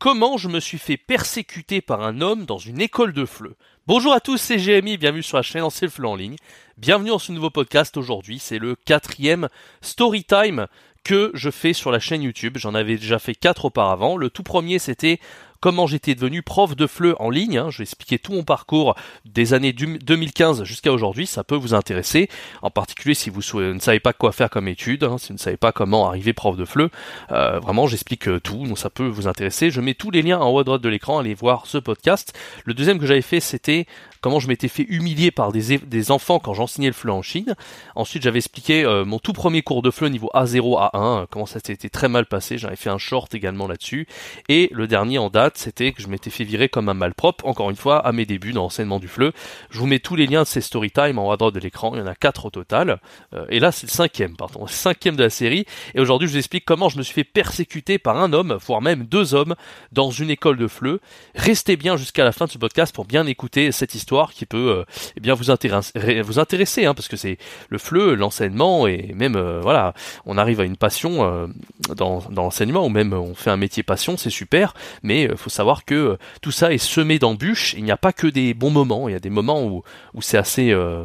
Comment je me suis fait persécuter par un homme dans une école de fleu Bonjour à tous, c'est GMI, bienvenue sur la chaîne Lancer le fleu en ligne. Bienvenue dans ce nouveau podcast aujourd'hui, c'est le quatrième story time que je fais sur la chaîne YouTube. J'en avais déjà fait quatre auparavant. Le tout premier c'était comment j'étais devenu prof de FLE en ligne. Hein. Je vais expliquer tout mon parcours des années 2015 jusqu'à aujourd'hui. Ça peut vous intéresser, en particulier si vous ne savez pas quoi faire comme étude, hein, si vous ne savez pas comment arriver prof de FLE. Euh, vraiment, j'explique euh, tout, donc ça peut vous intéresser. Je mets tous les liens en haut à droite de l'écran. Allez voir ce podcast. Le deuxième que j'avais fait, c'était comment je m'étais fait humilier par des, enfants quand j'enseignais le FLE en Chine. Ensuite, j'avais expliqué euh, mon tout premier cours de FLE niveau A0 A1, comment ça s'était très mal passé. J'avais fait un short également là-dessus. Et le dernier en date, c'était que je m'étais fait virer comme un malpropre, encore une fois, à mes débuts dans l'enseignement du FLE. Je vous mets tous les liens de ces story time en haut à droite de l'écran. Il y en a quatre au total. Euh, et là, c'est le cinquième, pardon, le cinquième de la série. Et aujourd'hui, je vous explique comment je me suis fait persécuter par un homme, voire même deux hommes, dans une école de FLE. Restez bien jusqu'à la fin de ce podcast pour bien écouter cette histoire qui peut euh, eh bien vous intéresser, vous intéresser hein, parce que c'est le FLE, l'enseignement et même euh, voilà, on arrive à une passion dans, dans l'enseignement ou même on fait un métier passion, c'est super, mais il faut savoir que euh, tout ça est semé d'embûches. Il n'y a pas que des bons moments. Il y a des moments où, où c'est assez euh,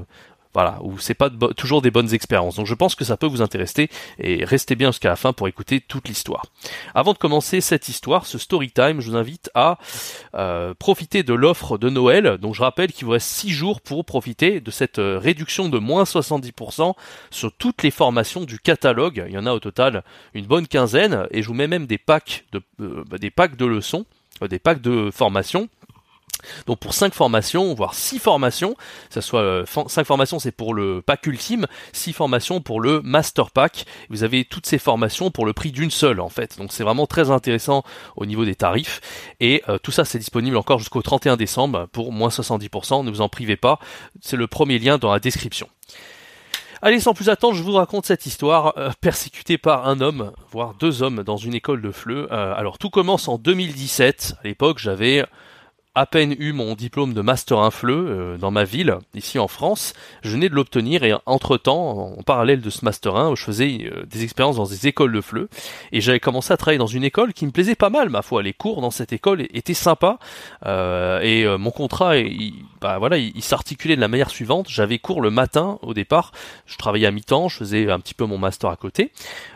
voilà, où c'est pas toujours des bonnes expériences. Donc je pense que ça peut vous intéresser et restez bien jusqu'à la fin pour écouter toute l'histoire. Avant de commencer cette histoire, ce story time, je vous invite à euh, profiter de l'offre de Noël. Donc je rappelle qu'il vous reste 6 jours pour profiter de cette réduction de moins 70% sur toutes les formations du catalogue. Il y en a au total une bonne quinzaine et je vous mets même des packs de, des packs de leçons euh, des packs de formation. Donc pour 5 formations, voire 6 formations, ça soit 5 euh, formations c'est pour le pack ultime, 6 formations pour le master pack. Vous avez toutes ces formations pour le prix d'une seule en fait. Donc c'est vraiment très intéressant au niveau des tarifs. Et euh, tout ça c'est disponible encore jusqu'au 31 décembre pour moins 70%. Ne vous en privez pas. C'est le premier lien dans la description. Allez, sans plus attendre, je vous raconte cette histoire euh, persécutée par un homme, voire deux hommes, dans une école de fleu. Euh, alors tout commence en 2017. À l'époque, j'avais à peine eu mon diplôme de master infleu euh, dans ma ville, ici en France. Je venais de l'obtenir et entre-temps, en parallèle de ce master 1, je faisais euh, des expériences dans des écoles de fleu et j'avais commencé à travailler dans une école qui me plaisait pas mal, ma foi. Les cours dans cette école étaient sympas euh, et mon contrat, il, bah voilà, il, s'articulait de la manière suivante. J'avais cours le matin au départ, je travaillais à mi-temps, je faisais un petit peu mon master à côté.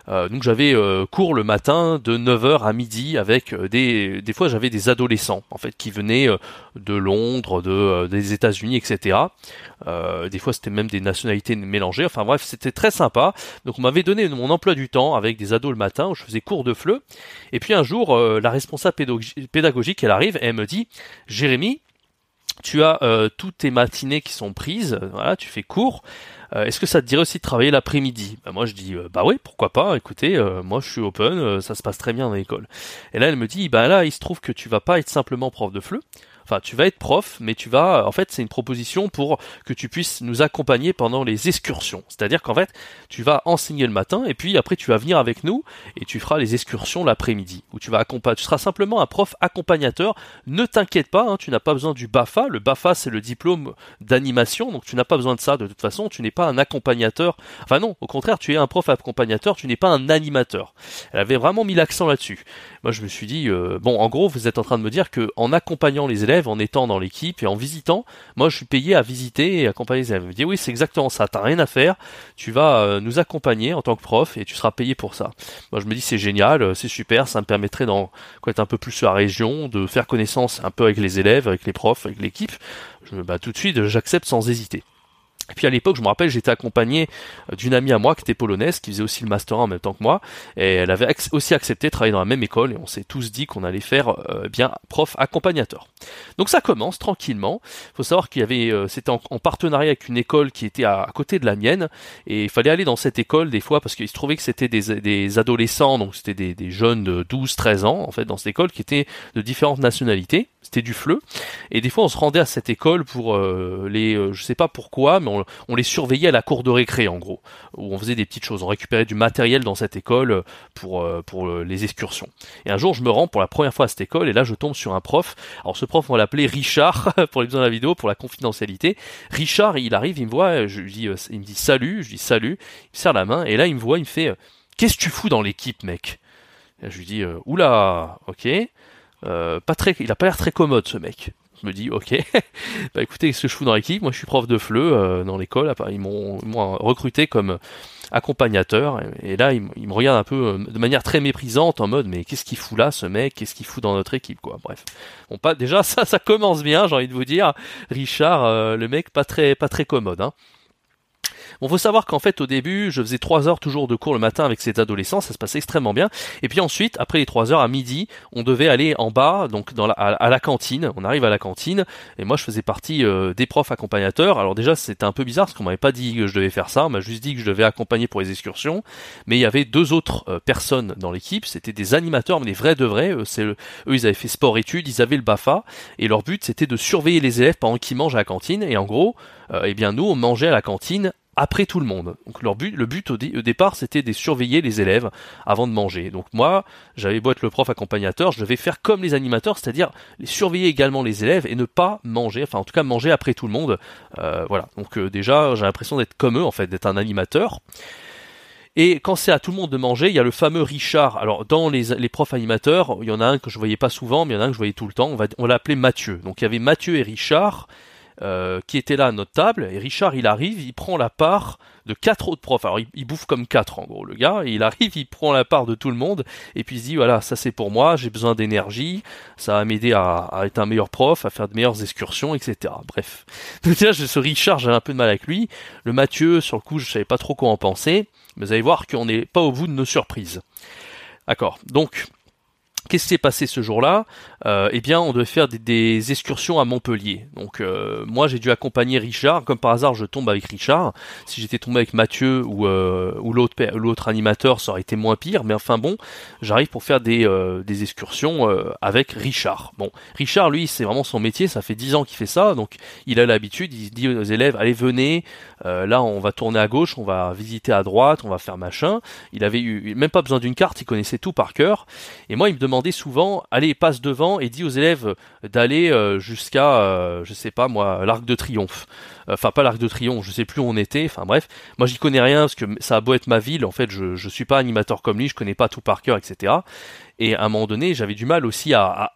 donc j'avais cours le matin de 9h à midi avec des des fois j'avais des adolescents en fait qui venaient euh, de Londres, de, euh, des États-Unis, etc. Euh, des fois, c'était même des nationalités mélangées. Enfin bref, c'était très sympa. Donc, on m'avait donné mon emploi du temps avec des ados le matin où je faisais cours de fleu. Et puis un jour, la responsable pédagogique, elle arrive et elle me dit, Jérémy, tu as toutes tes matinées qui sont prises, voilà, tu fais cours. Est-ce que ça te dirait aussi de travailler l'après-midi? Bah, Moi je dis bah oui pourquoi pas. Écoutez moi je suis open, ça se passe très bien dans l'école. Et là elle me dit bah là il se trouve que tu vas pas être simplement prof de fleu, Enfin, tu vas être prof, mais tu vas, en fait, c'est une proposition pour que tu puisses nous accompagner pendant les excursions. C'est-à-dire qu'en fait, tu vas enseigner le matin et puis après tu vas venir avec nous et tu feras les excursions l'après-midi. Où tu vas accompagner, tu seras simplement un prof accompagnateur. Ne t'inquiète pas, hein, tu n'as pas besoin du BAFA. Le BAFA, c'est le diplôme d'animation, donc tu n'as pas besoin de ça. De toute façon, tu n'es pas un accompagnateur. Enfin non, au contraire, tu es un prof accompagnateur, tu n'es pas un animateur. Elle avait vraiment mis l'accent là-dessus. Moi, je me suis dit, euh, bon, en gros, vous êtes en train de me dire que en accompagnant les élèves en étant dans l'équipe et en visitant. Moi, je suis payé à visiter et accompagner les élèves. me dit oui, c'est exactement ça. T'as rien à faire. Tu vas euh, nous accompagner en tant que prof et tu seras payé pour ça. Moi, je me dis c'est génial, euh, c'est super. Ça me permettrait d'en connaître un peu plus sur la région, de faire connaissance un peu avec les élèves, avec les profs, avec l'équipe. Je tout de suite, j'accepte sans hésiter. Et puis à l'époque, je me rappelle, j'étais accompagné euh, d'une amie à moi qui était polonaise, qui faisait aussi le master en même temps que moi, et elle avait aussi accepté de travailler dans la même école, et on s'est tous dit qu'on allait faire euh, bien prof accompagnateur. Donc ça commence tranquillement. Il faut savoir qu'il y avait, euh, c'était en, partenariat avec une école qui était à, côté de la mienne, et il fallait aller dans cette école des fois parce qu'il se trouvait que c'était des, des, adolescents, donc c'était des, des jeunes de 12-13 ans en fait dans cette école qui étaient de différentes nationalités c'était du fleu. Et des fois, on se rendait à cette école pour euh, les, euh, je sais pas pourquoi, mais on, les surveillait à la cour de récré, en gros, où on faisait des petites choses. On récupérait du matériel dans cette école pour euh, pour les excursions. Et un jour, je me rends pour la première fois à cette école, et là, je tombe sur un prof. Alors, ce prof, on va l'appeler Richard pour les besoins de la vidéo, pour la confidentialité. Richard, il arrive, il me voit, je dis, il me dit salut, je dis salut, il me serre la main, et là, il me voit, il me fait, qu'est-ce que tu fous dans l'équipe, mec? Je lui dis, oula, ok pas très, il a pas l'air très commode ce mec. Je me dis, ok, bah écoutez, qu'est-ce que je dans l'équipe? Moi, je suis prof de FLE dans l'école. Ils m'ont recruté comme accompagnateur. Et, là, il, me regarde un peu de manière très méprisante, en mode, mais qu'est-ce qu'il fout là, ce mec? Qu'est-ce qu'il fout dans notre équipe, quoi? Bref. Bon, pas déjà ça, ça commence bien. J'ai envie de vous dire, Richard, le mec, pas très, pas très commode. Hein. Bon, faut savoir qu'en fait, au début, je faisais trois heures toujours de cours le matin avec ces adolescents, ça se passait extrêmement bien. Et puis ensuite, après les trois heures à midi, on devait aller en bas, donc dans la, à, la cantine. On arrive à la cantine, et moi, je faisais partie euh, des profs accompagnateurs. Alors déjà, c'était un peu bizarre parce qu'on m'avait pas dit que je devais faire ça, on m'a juste dit que je devais accompagner pour les excursions. Mais il y avait deux autres euh, personnes dans l'équipe, c'était des animateurs, mais des vrais de vrais. C'est eux, ils avaient fait sport-études, ils avaient le Bafa, et leur but, c'était de surveiller les élèves pendant qu'ils mangent à la cantine. Et en gros, euh, eh bien nous, on mangeait à la cantine après tout le monde. Donc leur but, le but au, départ, c'était de surveiller les élèves avant de manger. Donc moi, j'avais beau être le prof accompagnateur, je devais faire comme les animateurs, c'est-à-dire surveiller également les élèves et ne pas manger, enfin en tout cas manger après tout le monde. Euh, voilà. Donc euh, déjà, j'ai l'impression d'être comme eux, en fait, d'être un animateur. Et quand c'est à tout le monde de manger, il y a le fameux Richard. Alors dans les, profs animateurs, il y en a un que je voyais pas souvent, mais il y en a un que je voyais tout le temps. On, va, on l'appelait Mathieu. Donc il y avait Mathieu et Richard. Euh, qui était là à notre table, et Richard il arrive, il prend la part de quatre autres profs. Alors il, bouffe comme quatre en gros le gars, et il arrive, il prend la part de tout le monde, et puis il se dit voilà ça c'est pour moi, j'ai besoin d'énergie, ça va m'aider à, être un meilleur prof, à faire de meilleures excursions, etc. Bref. Donc là ce Richard j'ai un peu de mal avec lui. Le Mathieu sur le coup je savais pas trop quoi en penser, mais vous allez voir qu'on n'est pas au bout de nos surprises. D'accord. Donc Qu'est-ce qui s'est passé ce jour-là euh, Eh bien, on devait faire des, excursions à Montpellier. Donc, euh, moi, j'ai dû accompagner Richard. Comme par hasard, je tombe avec Richard. Si j'étais tombé avec Mathieu ou, euh, ou l'autre l'autre animateur, ça aurait été moins pire. Mais enfin bon, j'arrive pour faire des, des excursions avec Richard. Bon, Richard, lui, c'est vraiment son métier. Ça fait dix ans qu'il fait ça, donc il a l'habitude. Il dit aux élèves allez, venez. là, on va tourner à gauche, on va visiter à droite, on va faire machin. Il avait eu même pas besoin d'une carte. Il connaissait tout par cœur. Et moi, il me demande souvent, allez, passe devant et dit aux élèves d'aller euh, jusqu'à, euh, je sais pas moi, l'Arc de Triomphe. Enfin, pas l'Arc de Triomphe, je sais plus où on était. Enfin bref, moi j'y connais rien parce que ça a beau être ma ville, en fait, je, suis pas animateur comme lui, je connais pas tout par cœur, etc. Et à un moment donné, j'avais du mal aussi à,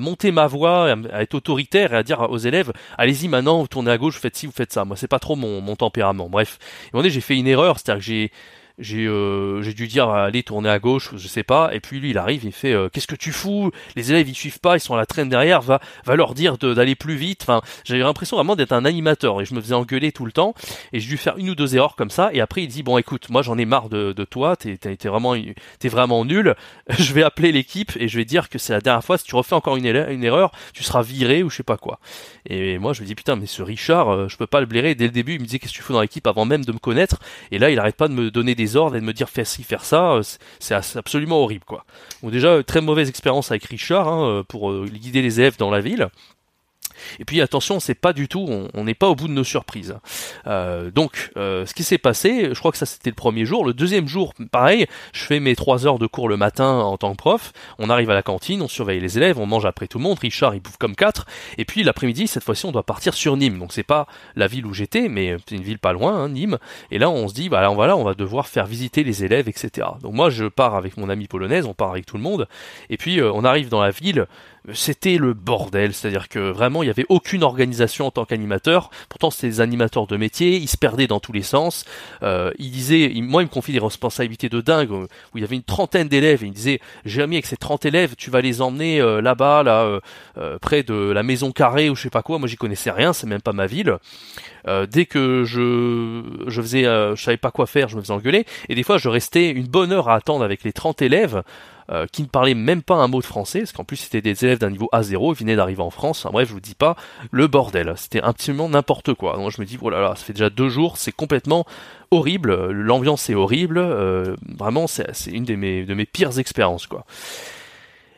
monter ma voix, à, être autoritaire et à dire aux élèves, allez-y maintenant, vous tournez à gauche, vous faites ci, vous faites ça. Moi, c'est pas trop mon, mon tempérament. Bref, et un moment j'ai fait une erreur, c'est-à-dire que j'ai j'ai euh, dû dire allez tourner à gauche je sais pas. Et puis lui il arrive il fait euh, qu'est-ce que tu fous? Les élèves ils suivent pas ils sont à la traîne derrière. Va va leur dire d'aller plus vite. Enfin j'avais l'impression vraiment d'être un animateur. Et je me faisais engueuler tout le temps. Et j'ai dû faire une ou deux erreurs comme ça. Et après il dit bon écoute moi j'en ai marre de, de toi. T'es t'es vraiment t'es vraiment nul. Je vais appeler l'équipe et je vais dire que c'est la dernière fois. Si tu refais encore une, erreur tu seras viré ou je sais pas quoi. Et moi je me dis putain mais ce Richard euh, je peux pas le blairer. Dès le début il me disait qu'est-ce que tu fais dans l'équipe avant même de me connaître? Et là il arrête pas de me donner des ordres et de me dire fais ci, faire ça, euh, c'est absolument horrible quoi. Donc déjà très mauvaise expérience avec Richard hein, euh, pour euh, guider les élèves dans la ville. Et puis attention, c'est pas du tout, on n'est pas au bout de nos surprises. Euh, donc, euh, ce qui s'est passé, je crois que ça c'était le premier jour. Le deuxième jour, pareil, je fais mes trois heures de cours le matin en tant que prof. On arrive à la cantine, on surveille les élèves, on mange après tout le monde. Richard, il bouffe comme quatre. Et puis l'après-midi, cette fois-ci, on doit partir sur Nîmes. Donc c'est pas la ville où j'étais, mais c'est une ville pas loin, hein, Nîmes. Et là, on se dit, voilà, on va devoir faire visiter les élèves, etc. Donc moi, je pars avec mon ami polonaise, on part avec tout le monde. Et puis euh, on arrive dans la ville c'était le bordel, c'est-à-dire que vraiment il n'y avait aucune organisation en tant qu'animateur. Pourtant c'était des animateurs de métier, ils se perdaient dans tous les sens. Euh, il disait, moi il me confie des responsabilités de dingue où il y avait une trentaine d'élèves et il disait Jérémy avec ces 30 élèves tu vas les emmener euh, là-bas là euh, euh, près de la maison carrée ou je sais pas quoi. Moi j'y connaissais rien, c'est même pas ma ville. Dès que je je faisais, je savais pas quoi faire, je me faisais engueuler. Et des fois je restais une bonne heure à attendre avec les 30 élèves euh, qui ne parlaient même pas un mot de français, parce qu'en plus c'était des élèves d'un niveau A0, ils venaient d'arriver en France, enfin, bref, je vous dis pas, le bordel, c'était absolument n'importe quoi. Donc je me dis, oh là là, ça fait déjà deux jours, c'est complètement horrible, l'ambiance est horrible, euh, vraiment c'est une de mes, de mes pires expériences quoi.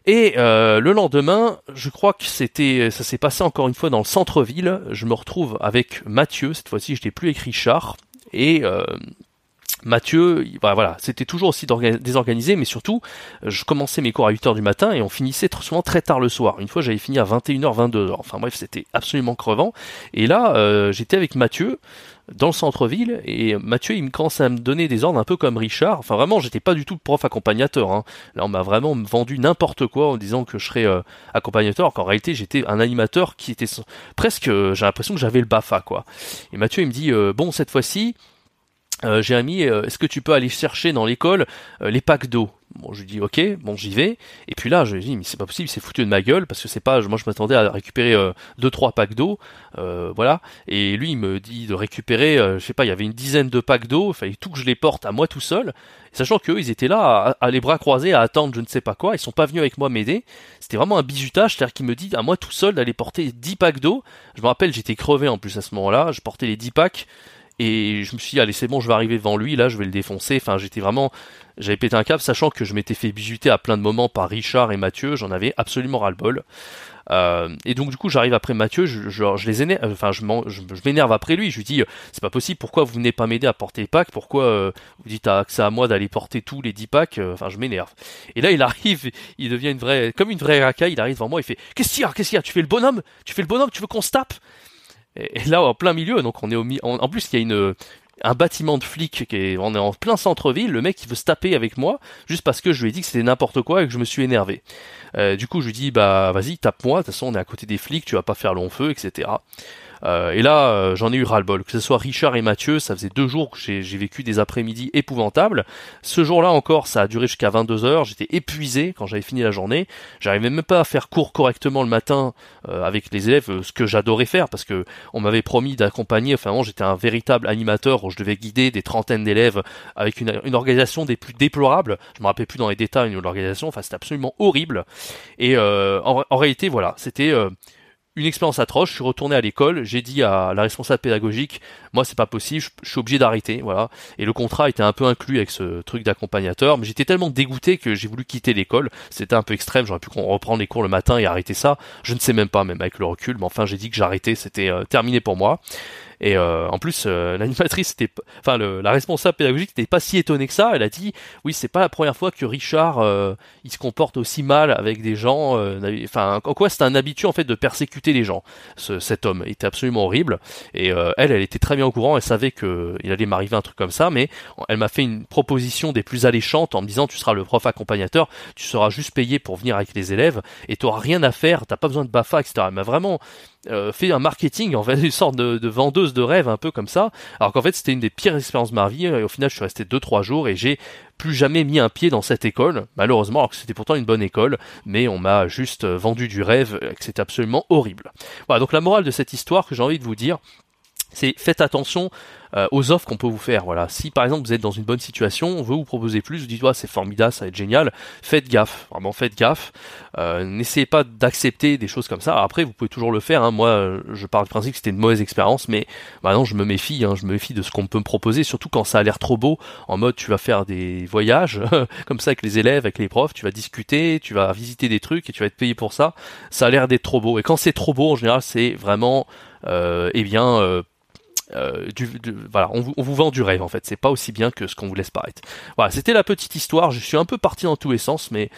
Et euh, le lendemain, je crois que c'était, ça s'est passé encore une fois dans le centre-ville. Je me retrouve avec Mathieu. Cette fois-ci, je n'ai plus écrit Char. Et Mathieu, bah, voilà, c'était toujours aussi désorganisé, mais surtout, je commençais mes cours à 8h du matin et on finissait souvent très tard le soir. Une fois, j'avais fini à 21h, 22h. Enfin bref, c'était absolument crevant. Et là, euh, j'étais avec Mathieu dans le centre-ville et Mathieu, il me commençait à me donner des ordres un peu comme Richard. Enfin vraiment, j'étais pas du tout prof accompagnateur. Hein. Là, on m'a vraiment vendu n'importe quoi en disant que je serais euh, accompagnateur, qu'en réalité, j'étais un animateur qui était presque, euh, j'ai l'impression que j'avais le Bafa, quoi. Et Mathieu, il me dit, bon, cette fois-ci, euh, Jérémy, euh, est-ce que tu peux aller chercher dans l'école euh, les packs d'eau? Bon, je lui dis ok, bon j'y vais. Et puis là, je lui dis mais c'est pas possible, c'est foutu de ma gueule parce que c'est pas, moi je m'attendais à récupérer deux trois packs d'eau, voilà. Et lui il me dit de récupérer, je sais pas, il y avait une dizaine de packs d'eau, il fallait tout que je les porte à moi tout seul. Sachant qu'eux ils étaient là à, les bras croisés à attendre je ne sais pas quoi, ils sont pas venus avec moi m'aider. C'était vraiment un bizutage, c'est-à-dire qu'il me dit à moi tout seul d'aller porter 10 packs d'eau. Je me rappelle j'étais crevé en plus à ce moment-là, je portais les 10 packs et je me suis dit allez c'est bon je vais arriver devant lui là je vais le défoncer. Enfin j'étais vraiment j'avais pété un câble sachant que je m'étais fait bisuter à plein de moments par Richard et Mathieu. J'en avais absolument ras le bol euh, et donc du coup j'arrive après Mathieu je, les énerve enfin je, m'énerve après lui. Je lui dis c'est pas possible pourquoi vous venez pas m'aider à porter les packs pourquoi euh, vous dites à, que c'est à moi d'aller porter tous les 10 packs? Euh, enfin je m'énerve. Et là il arrive il devient une vraie comme une vraie racaille. Il arrive devant moi il fait qu'est-ce qu'il y a? Qu'est-ce qu'il y a? Tu fais le bonhomme? Tu fais le bonhomme? Tu veux qu'on se tape? Et, là, en plein milieu, donc on est au en, en plus il y a une un bâtiment de flics qui est, on est en plein centre-ville, le mec il veut se taper avec moi juste parce que je lui ai dit que c'était n'importe quoi et que je me suis énervé. Euh, du coup je lui dis bah vas-y tape-moi, de toute façon on est à côté des flics, tu vas pas faire long feu, etc. Euh, et là, euh, j'en ai eu ras-le-bol. Que ce soit Richard et Mathieu, ça faisait deux jours que j'ai vécu des après-midi épouvantables. Ce jour-là encore, ça a duré jusqu'à 22 heures. J'étais épuisé quand j'avais fini la journée. J'arrivais même pas à faire cours correctement le matin euh, avec les élèves, ce que j'adorais faire parce que on m'avait promis d'accompagner. Enfin, j'étais un véritable animateur où je devais guider des trentaines d'élèves avec une, organisation des plus déplorables. Je me rappelle plus dans les détails de l'organisation. Enfin, c'était absolument horrible. Et en, en, réalité, voilà, c'était une expérience atroce. Je suis retourné à l'école, j'ai dit à la responsable pédagogique, moi c'est pas possible, je, suis obligé d'arrêter, voilà. Et le contrat était un peu inclus avec ce truc d'accompagnateur, mais j'étais tellement dégoûté que j'ai voulu quitter l'école. C'était un peu extrême, j'aurais pu reprendre les cours le matin et arrêter ça. Je ne sais même pas, même avec le recul, mais enfin j'ai dit que j'arrêtais, c'était euh, terminé pour moi. Et euh, en plus, euh, l'animatrice enfin la responsable pédagogique n'était pas si étonnée que ça. Elle a dit, oui, c'est pas la première fois que Richard euh, il se comporte aussi mal avec des gens. Enfin, en quoi c'est un habitué en fait de persécuter les gens. Ce, cet homme était absolument horrible. Et elle, elle était très bien au courant. Elle savait que il allait m'arriver un truc comme ça, mais elle m'a fait une proposition des plus alléchantes en me disant, tu seras le prof accompagnateur, tu seras juste payé pour venir avec les élèves et tu auras rien à faire, t'as pas besoin de Bafa, etc. Elle m'a vraiment euh, fait un marketing, en fait, une sorte de, de, vendeuse de rêve un peu comme ça. Alors qu'en fait, c'était une des pires expériences de ma vie. Et au final, je suis resté 2-3 jours et j'ai plus jamais mis un pied dans cette école, malheureusement, alors que c'était pourtant une bonne école, mais on m'a juste vendu du rêve et que c'était absolument horrible. Voilà, donc la morale de cette histoire que j'ai envie de vous dire, c'est faites attention euh, aux offres qu'on peut vous faire. Voilà, si par exemple vous êtes dans une bonne situation, on veut vous proposer plus, vous dites ouais, c'est formidable, ça va être génial. Faites gaffe, vraiment faites gaffe. Euh, N'essayez pas d'accepter des choses comme ça. après, vous pouvez toujours le faire. Hein. Moi, je parle du principe que c'était une mauvaise expérience, mais maintenant je me méfie. Hein. Je me méfie de ce qu'on peut me proposer, surtout quand ça a l'air trop beau. En mode, tu vas faire des voyages comme ça avec les élèves, avec les profs, tu vas discuter, tu vas visiter des trucs et tu vas être payé pour ça. Ça a l'air d'être trop beau. Et quand c'est trop beau, en général, c'est vraiment, euh, eh bien, euh, euh, du, voilà, on vous, on vous, vend du rêve en fait. C'est pas aussi bien que ce qu'on vous laisse paraître. Voilà, c'était la petite histoire. Je suis un peu parti dans tous les sens, mais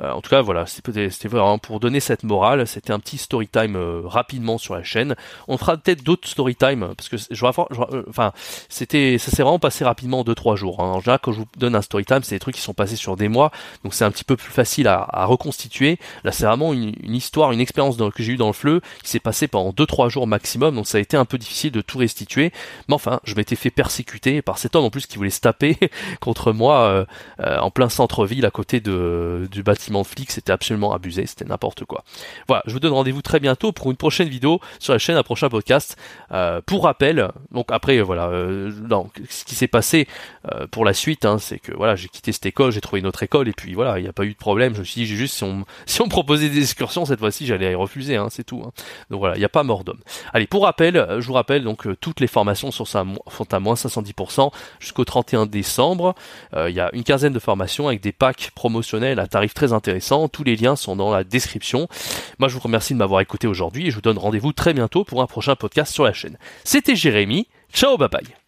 euh, en tout cas, voilà, c'était vraiment pour donner cette morale. C'était un petit story time euh, rapidement sur la chaîne. On fera peut-être d'autres story time parce que je, euh, enfin, c'était, ça s'est vraiment passé rapidement en 2-3 jours. Hein. En général, quand je vous donne un story time, c'est des trucs qui sont passés sur des mois, donc c'est un petit peu plus facile à, reconstituer. Là, c'est vraiment une, histoire, une expérience que j'ai eu dans le fleu qui s'est passé pendant 2-3 jours maximum, donc ça a été un peu difficile de tout restituer. Mais enfin, je m'étais fait persécuter par cet homme en plus qui voulait se taper contre moi en plein centre-ville à côté de, du bâtiment flics, c'était absolument abusé, c'était n'importe quoi. Voilà, je vous donne rendez-vous très bientôt pour une prochaine vidéo sur la chaîne, un prochain podcast. Euh, pour rappel, donc après voilà, euh, ce qui s'est passé euh, pour la suite, hein, c'est que voilà, j'ai quitté cette école, j'ai trouvé une autre école et puis voilà, il n'y a pas eu de problème. Je me suis dit, juste si on si on proposait des excursions cette fois-ci, j'allais refuser, hein, c'est tout. Hein. Donc voilà, il n'y a pas mort d'homme. Allez, pour rappel, je vous rappelle donc toutes les formations sont à, à moins 510% jusqu'au 31 décembre. Il y a une quinzaine de formations avec des packs promotionnels à tarif très. Tous les liens sont dans la description. Moi, je vous remercie de m'avoir écouté aujourd'hui et je vous donne rendez-vous très bientôt pour un prochain podcast sur la chaîne. C'était Jérémy. Ciao, bye bye.